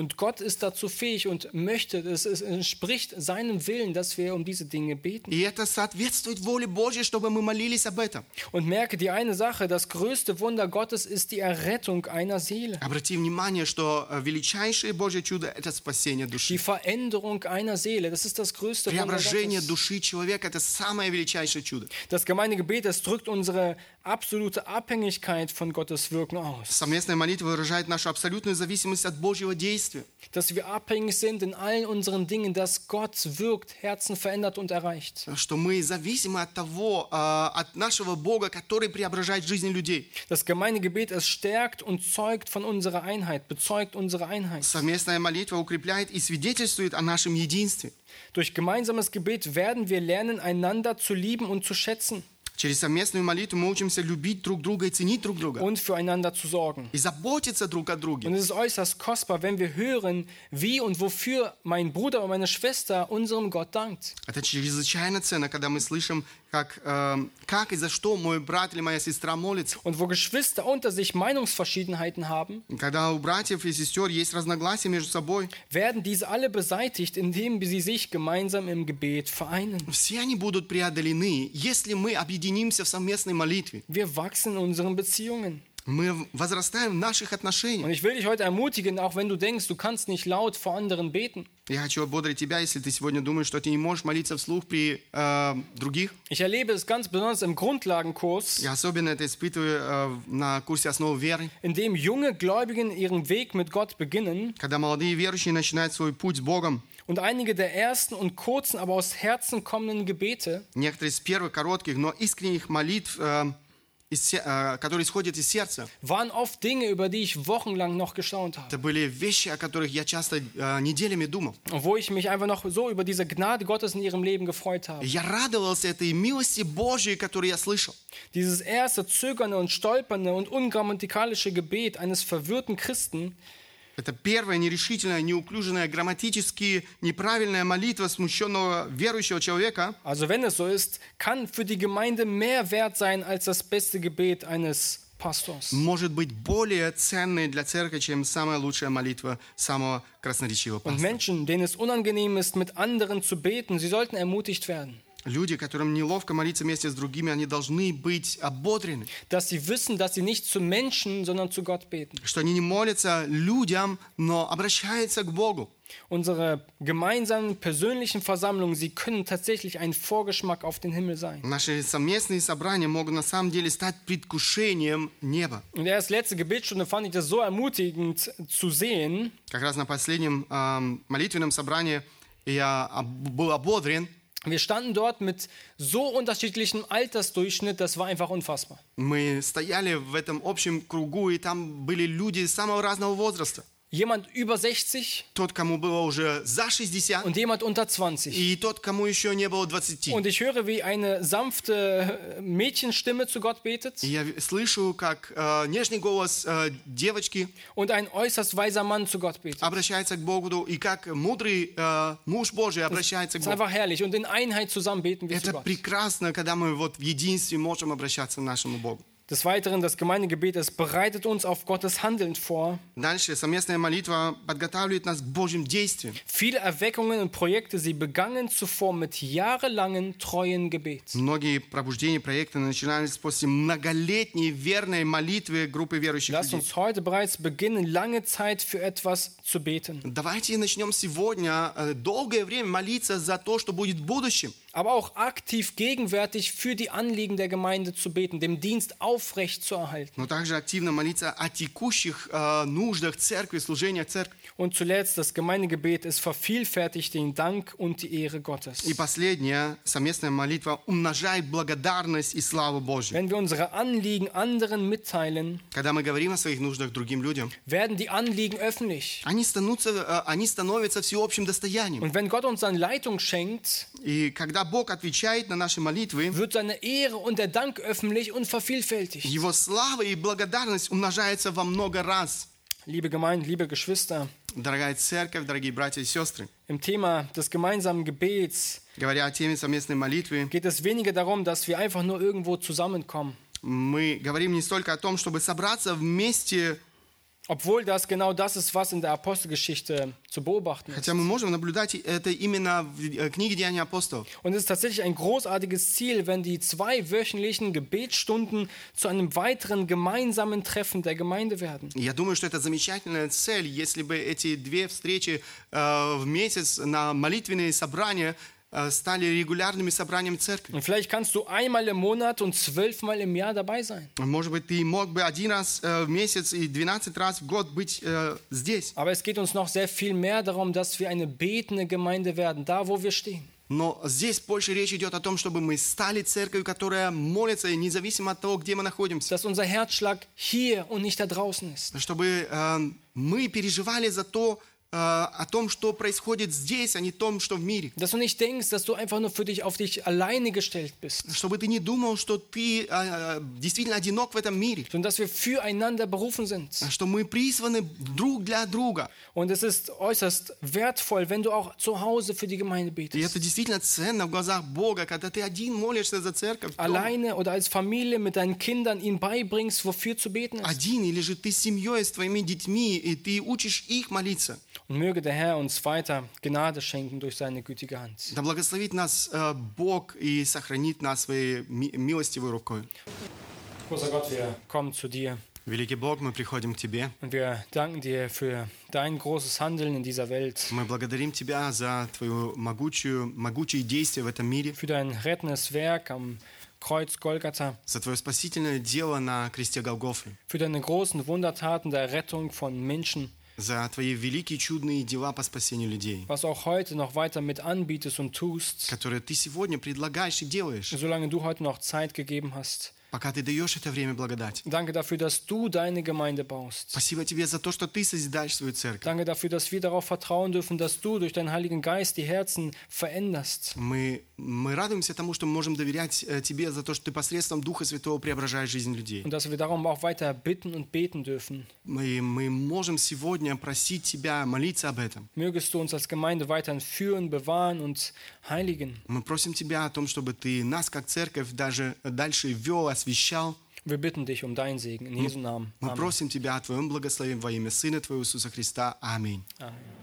Und Gott ist dazu fähig und möchte, es, es entspricht seinem Willen, dass wir um diese Dinge beten. И это соответствует воле Божьей, чтобы мы молились об этом. Und merke die eine Sache, das größte Wunder Gottes ist die Errettung einer Seele. Обрати внимание, что э, величайшее Божье чудо – это спасение Die души. Veränderung einer Seele, das ist das größte Wunder Преображение Gottes. души человека – это самое величайшее чудо. Das Gemeindegebet, das drückt unsere absolute Abhängigkeit von Gottes Wirken aus. Совместная молитва выражает нашу абсолютную зависимость от Божьего действия. Dass wir abhängig sind in allen unseren Dingen, dass Gott wirkt, Herzen verändert und erreicht. Что мы зависимы от того, э, от нашего Бога, который преображает жизни людей. Das Gemeindegebet, es stärkt und zeugt von unserer Einheit, bezeugt unsere Einheit. Совместная молитва укрепляет и свидетельствует о нашем единстве. Durch gemeinsames Gebet werden wir lernen, einander zu lieben und zu schätzen Через совместную молитву мы учимся любить друг друга и ценить друг друга. und füreinander zu sorgen. И заботиться друг о Und друге. es ist äußerst kostbar, wenn wir hören, wie und wofür mein Bruder und meine Schwester unserem Gott dankt. Это чрезвычайно ценно, когда мы слышим, как, э, как и за что мой брат или моя сестра молится. Und wo Geschwister unter sich Meinungsverschiedenheiten haben, И Когда у братьев и сестер есть разногласия между собой, werden diese alle beseitigt, indem sie sich gemeinsam im Gebet vereinen. все они будут преодолены, если мы объединимся в совместной молитве. Wir wachsen in unseren Beziehungen. Мы возрастаем в наших Und отношениях. ich will dich heute ermutigen, auch wenn du denkst, du kannst nicht laut vor anderen beten. Я хочу ободрить тебя, если ты сегодня думаешь, что ты не можешь молиться вслух при э, других. Ich erlebe es ganz besonders im Grundlagenkurs, Я особенно это испытываю э, на курсе основы веры, in dem junge Gläubigen ihren Weg mit Gott beginnen когда молодые верующие начинают свой путь с Богом. und einige der ersten und kurzen, aber aus Herzen kommenden Gebete Некоторые из первых коротких, но искренних молитв э, из се- э, которые исходят из сердца. waren oft Dinge, über die ich wochenlang noch gestaunt habe. Это были вещи, о которых я часто э, неделями думал. Und wo ich mich einfach noch so über diese Gnade Gottes in ihrem Leben gefreut habe. Я радовался этой милости Божьей, которую я слышал. Dieses erste zögernde und stolpernde und ungrammatikalische Gebet eines verwirrten Christen Это первая нерешительная, неуклюженная, грамматически неправильная молитва смущенного верующего человека, Also wenn es so ist, kann für die Gemeinde mehr wert sein als das beste Gebet eines Pastors. может быть более ценной для церкви, чем самая лучшая молитва самого красноречивого Und пастора. Menschen, denen es unangenehm ist, mit anderen zu beten, sie sollten ermutigt werden, Люди, которым неловко молиться вместе с другими, они должны быть ободрены, dass sie wissen, dass sie nicht zu Menschen, sondern zu Gott beten. что они не молятся людям, но обращаются к Богу. Unsere gemeinsamen persönlichen Versammlungen, sie können tatsächlich ein Vorgeschmack auf den Himmel sein. Наши совместные собрания могут на самом деле стать предвкушением неба. Und erst letzte Gebetsstunde fand ich das so ermutigend zu sehen, Как раз на последнем эм, молитвенном собрании я был ободрен. Wir standen dort mit so unterschiedlichem Altersdurchschnitt, das war einfach unfassbar. Мы стояли в этом общем кругу, и там были люди самого разного возраста. Jemand über 60 Тот, кому было уже за 60, und jemand unter 20. и тот, кому еще не было 20. Und ich höre, wie eine sanfte Mädchenstimme zu Gott betet я слышу, как э, нежный голос э, девочки und ein äußerst weiser Mann zu Gott betet. обращается к Богу, и как мудрый э, муж Божий обращается Das к Богу. einfach herrlich. Und in Einheit zusammen beten wir zu Это Gott. прекрасно, когда мы вот в единстве можем обращаться к нашему Богу. Des Weiteren, das Gemeindegebet, es bereitet uns auf Gottes Handeln vor. Дальше совместная молитва подготавливает нас к Божьим действиям. Viele Erweckungen und Projekte, sie begannen zuvor mit jahrelangen treuen Gebet. Многие пробуждения проекта начинались после многолетней верной молитвы группы верующих Lasst людей. uns heute bereits beginnen, lange Zeit für etwas zu beten. Давайте начнем сегодня э, долгое время молиться за то, что будет в будущем. Aber auch aktiv gegenwärtig für die Anliegen der Gemeinde zu beten, dem Dienst aufrecht zu erhalten. но также активно молиться о текущих э, нуждах церкви, служениях церкви. Und zuletzt, das Gemeindegebet, es vervielfältigt den Dank und die Ehre Gottes. И последняя совместная молитва умножает благодарность и славу Божью. Wenn wir unsere Anliegen anderen mitteilen, Когда мы говорим о своих нуждах другим людям, werden die Anliegen öffentlich. они становятся, э, они становятся всеобщим достоянием. Und wenn Gott uns dann Leitung schenkt, И когда Бог отвечает на наши молитвы, wird seine Ehre und der Dank öffentlich und vervielfältigt. Его слава и благодарность умножается во много раз. Liebe Gemeinde, liebe Geschwister, Дорогая церковь, дорогие братья и сестры, im Thema des gemeinsamen Gebets говоря о теме совместной молитвы, geht es weniger darum, dass wir einfach nur irgendwo zusammenkommen. мы говорим не столько о том, чтобы собраться вместе, Obwohl das genau das ist, was in der Apostelgeschichte zu beobachten ist. хотя мы можем наблюдать это именно в э, книге Деяний апостолов. Und es ist tatsächlich ein großartiges Ziel, wenn die zwei wöchentlichen Gebetsstunden zu einem weiteren gemeinsamen Treffen der Gemeinde werden. И Я думаю, что это замечательная цель, если бы эти две встречи э, в месяц на молитвенные собрания э, стали регулярными собраниями церкви. Und vielleicht kannst du einmal im Monat und zwölfmal im Jahr dabei sein. Может быть, ты мог бы один раз э, в месяц и 12 раз в год быть э, здесь. Aber es geht uns noch sehr viel mehr darum, dass wir eine betende Gemeinde werden, da wo wir stehen. Но здесь больше речь идет о том, чтобы мы стали церковью, которая молится, независимо от того, где мы находимся. Dass unser Herzschlag hier und nicht da draußen ist. Чтобы э, мы переживали за то, э, о том, что происходит здесь, а не том, что в мире. Dass du nicht denkst, dass du einfach nur für dich auf dich alleine gestellt bist, Чтобы ты не думал, что ты э, действительно одинок в этом мире. sondern dass wir füreinander berufen sind. Что мы призваны друг для друга. Und es ist äußerst wertvoll, wenn du auch zu Hause für die Gemeinde И это действительно ценно в глазах Бога, когда ты один молишься за церковь. дома. Alleine oder als Familie mit deinen Kindern ihnen beibringst, wofür zu beten ist. Один, или же ты с семьей, с твоими детьми, и ты учишь их молиться. Und möge der Herr uns weiter Gnade schenken durch seine gütige Hand. Да благословит нас э, Бог и сохранит нас своей ми- милостивой рукой. Großer Gott, wir kommen zu dir Великий Бог, мы приходим к Тебе. und wir danken dir für dein großes Handeln in dieser Welt, Мы благодарим Тебя за Твою могучую, могучие действия в этом мире, für dein rettendes Werk am Kreuz Golgatha, за Твое спасительное дело на кресте Голгофы, für deine großen Wundertaten der Rettung von Menschen, За Твои великие чудные дела по спасению людей, was auch heute noch weiter mit anbietest und tust, которые Ты сегодня предлагаешь и делаешь, solange du heute noch Zeit gegeben hast, пока ты даешь это время благодати. Danke dafür, dass du deine Gemeinde baust. Спасибо тебе за то, что ты созидаешь свою церковь. Danke dafür, dass wir darauf vertrauen dürfen, dass du durch deinen Heiligen Geist die Herzen veränderst. Мы, мы радуемся тому, что мы можем доверять э, тебе за то, что ты посредством Духа Святого преображаешь жизнь людей. Und dass wir darum auch weiter bitten und beten dürfen. Мы, мы можем сегодня просить тебя, молиться об этом. Mögest du uns als Gemeinde weiterhin führen, bewahren und heiligen. Мы просим тебя о том, чтобы ты нас, как церковь, даже дальше вел, освещал. Wir bitten dich um deinen Segen in Jesu Namen. Мы просим тебя о твоем благословении во имя Сына Твоего Иисуса Христа. Аминь. Amen.